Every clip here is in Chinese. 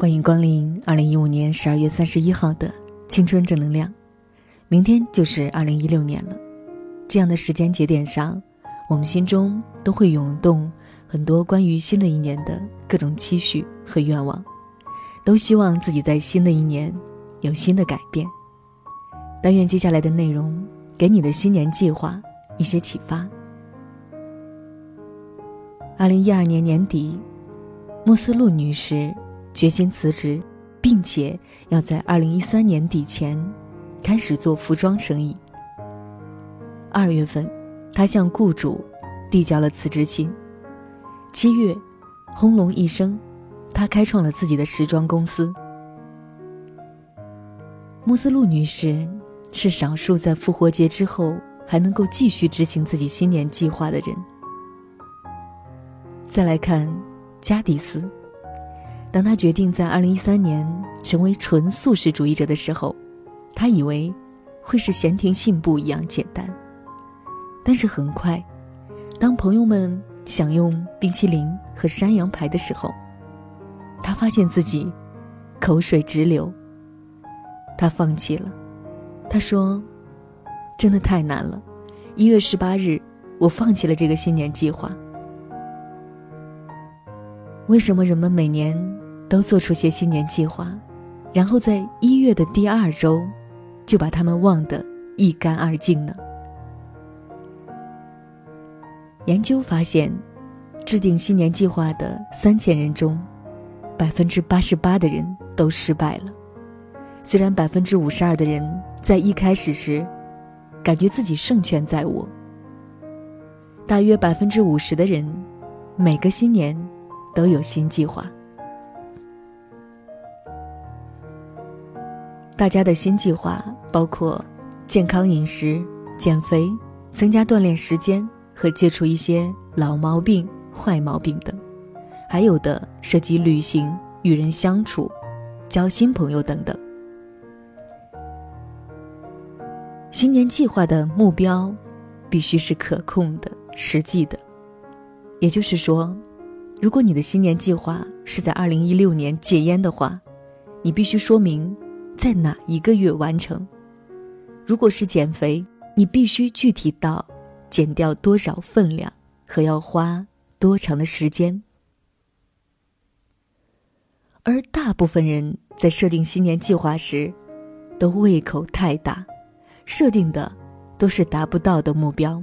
欢迎光临二零一五年十二月三十一号的青春正能量。明天就是二零一六年了，这样的时间节点上，我们心中都会涌动很多关于新的一年的各种期许和愿望，都希望自己在新的一年有新的改变。但愿接下来的内容给你的新年计划一些启发。二零一二年年底，穆斯路女士。决心辞职，并且要在二零一三年底前开始做服装生意。二月份，他向雇主递交了辞职信。七月，轰隆一声，他开创了自己的时装公司。穆斯路女士是少数在复活节之后还能够继续执行自己新年计划的人。再来看加迪斯。当他决定在二零一三年成为纯素食主义者的时候，他以为会是闲庭信步一样简单。但是很快，当朋友们享用冰淇淋和山羊排的时候，他发现自己口水直流。他放弃了，他说：“真的太难了。”一月十八日，我放弃了这个新年计划。为什么人们每年都做出些新年计划，然后在一月的第二周就把他们忘得一干二净呢？研究发现，制定新年计划的三千人中，百分之八十八的人都失败了。虽然百分之五十二的人在一开始时感觉自己胜券在握，大约百分之五十的人每个新年。都有新计划。大家的新计划包括健康饮食、减肥、增加锻炼时间和戒除一些老毛病、坏毛病等，还有的涉及旅行、与人相处、交新朋友等等。新年计划的目标必须是可控的、实际的，也就是说。如果你的新年计划是在二零一六年戒烟的话，你必须说明在哪一个月完成；如果是减肥，你必须具体到减掉多少分量和要花多长的时间。而大部分人在设定新年计划时，都胃口太大，设定的都是达不到的目标。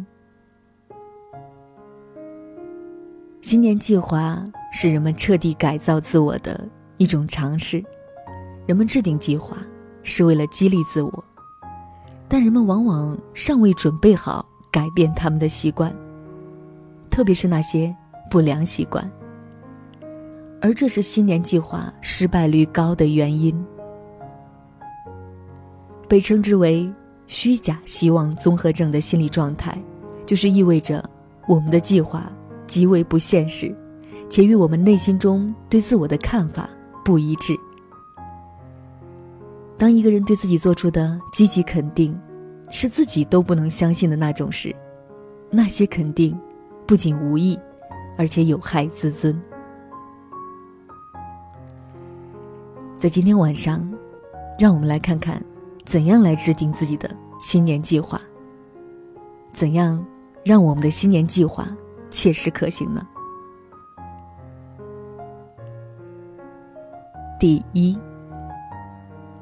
新年计划是人们彻底改造自我的一种尝试。人们制定计划是为了激励自我，但人们往往尚未准备好改变他们的习惯，特别是那些不良习惯。而这是新年计划失败率高的原因。被称之为“虚假希望综合症”的心理状态，就是意味着我们的计划。极为不现实，且与我们内心中对自我的看法不一致。当一个人对自己做出的积极肯定，是自己都不能相信的那种时，那些肯定不仅无益，而且有害自尊。在今天晚上，让我们来看看，怎样来制定自己的新年计划。怎样让我们的新年计划？切实可行呢。第一，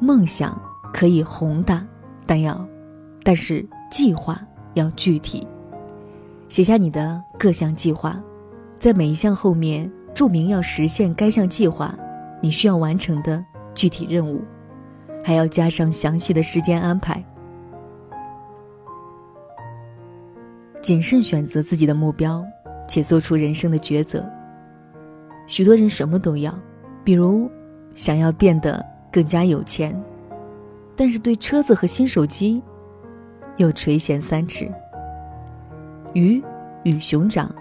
梦想可以宏大，但要，但是计划要具体。写下你的各项计划，在每一项后面注明要实现该项计划你需要完成的具体任务，还要加上详细的时间安排。谨慎选择自己的目标。且做出人生的抉择。许多人什么都要，比如想要变得更加有钱，但是对车子和新手机又垂涎三尺。鱼与熊掌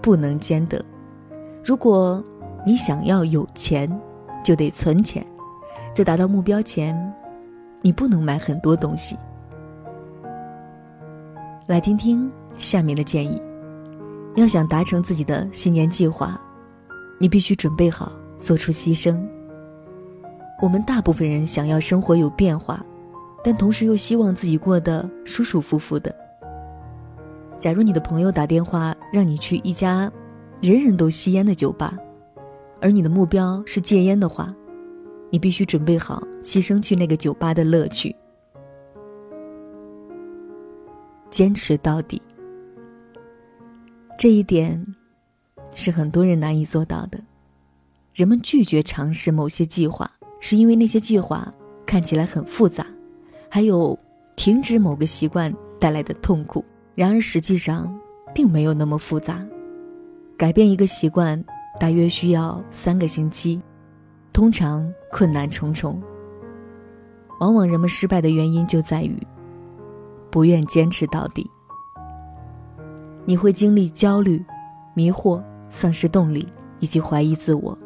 不能兼得。如果你想要有钱，就得存钱，在达到目标前，你不能买很多东西。来听听下面的建议。要想达成自己的新年计划，你必须准备好做出牺牲，我们大部分人想要生活有变化，但同时又希望自己过得舒舒服服的。假如你的朋友打电话让你去一家人人都吸烟的酒吧，而你的目标是戒烟的话，你必须准备好牺牲去那个酒吧的乐趣，坚持到底。这一点是很多人难以做到的。人们拒绝尝试某些计划，是因为那些计划看起来很复杂，还有停止某个习惯带来的痛苦。然而实际上并没有那么复杂。改变一个习惯大约需要三个星期，通常困难重重。往往人们失败的原因就在于不愿坚持到底。你会经历焦虑、迷惑、丧失动力以及怀疑自我。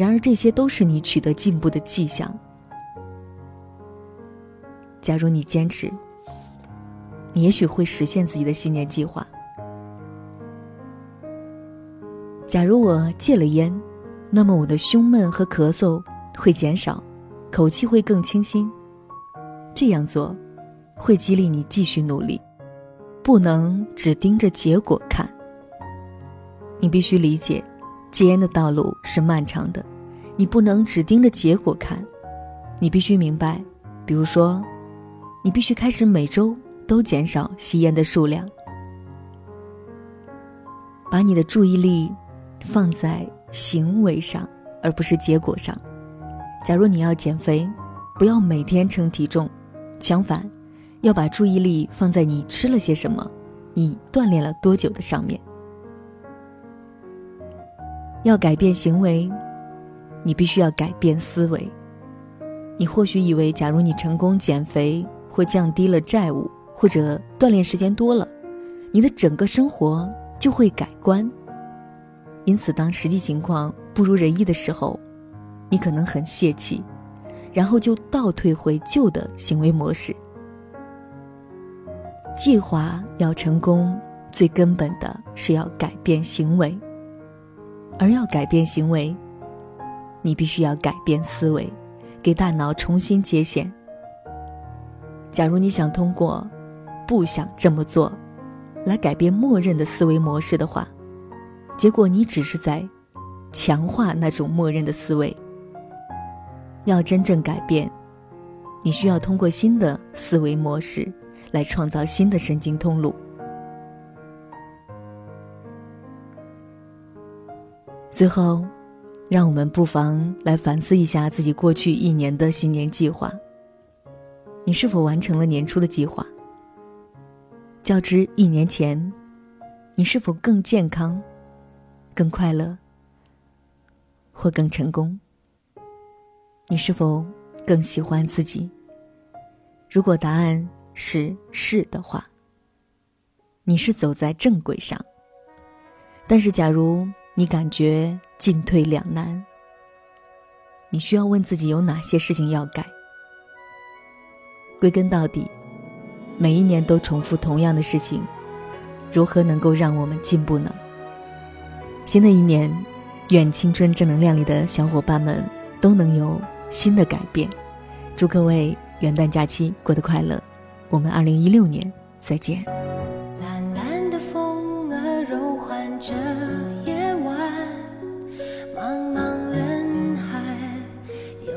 然而，这些都是你取得进步的迹象。假如你坚持，你也许会实现自己的新年计划。假如我戒了烟，那么我的胸闷和咳嗽会减少，口气会更清新。这样做，会激励你继续努力。不能只盯着结果看。你必须理解，戒烟的道路是漫长的，你不能只盯着结果看。你必须明白，比如说，你必须开始每周都减少吸烟的数量，把你的注意力放在行为上，而不是结果上。假如你要减肥，不要每天称体重，相反。要把注意力放在你吃了些什么，你锻炼了多久的上面。要改变行为，你必须要改变思维。你或许以为，假如你成功减肥或降低了债务，或者锻炼时间多了，你的整个生活就会改观。因此，当实际情况不如人意的时候，你可能很泄气，然后就倒退回旧的行为模式。计划要成功，最根本的是要改变行为，而要改变行为，你必须要改变思维，给大脑重新接线。假如你想通过“不想这么做”来改变默认的思维模式的话，结果你只是在强化那种默认的思维。要真正改变，你需要通过新的思维模式。来创造新的神经通路。最后，让我们不妨来反思一下自己过去一年的新年计划。你是否完成了年初的计划？较之一年前，你是否更健康、更快乐，或更成功？你是否更喜欢自己？如果答案，是是的话，你是走在正轨上。但是，假如你感觉进退两难，你需要问自己有哪些事情要改。归根到底，每一年都重复同样的事情，如何能够让我们进步呢？新的一年，愿青春正能量里的小伙伴们都能有新的改变。祝各位元旦假期过得快乐！我们二零一六年再见。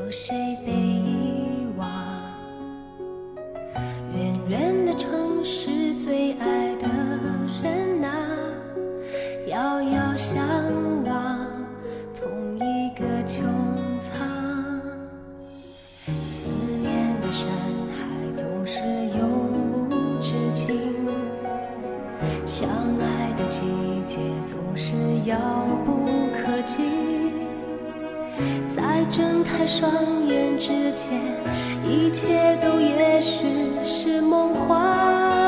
有谁被遗忘？远远的城市，最爱的人啊，遥遥相望，同一个穹苍。思念的山海，总是永无止境。相爱的季节，总是遥不可及。在睁开双眼之前，一切都也许是梦幻。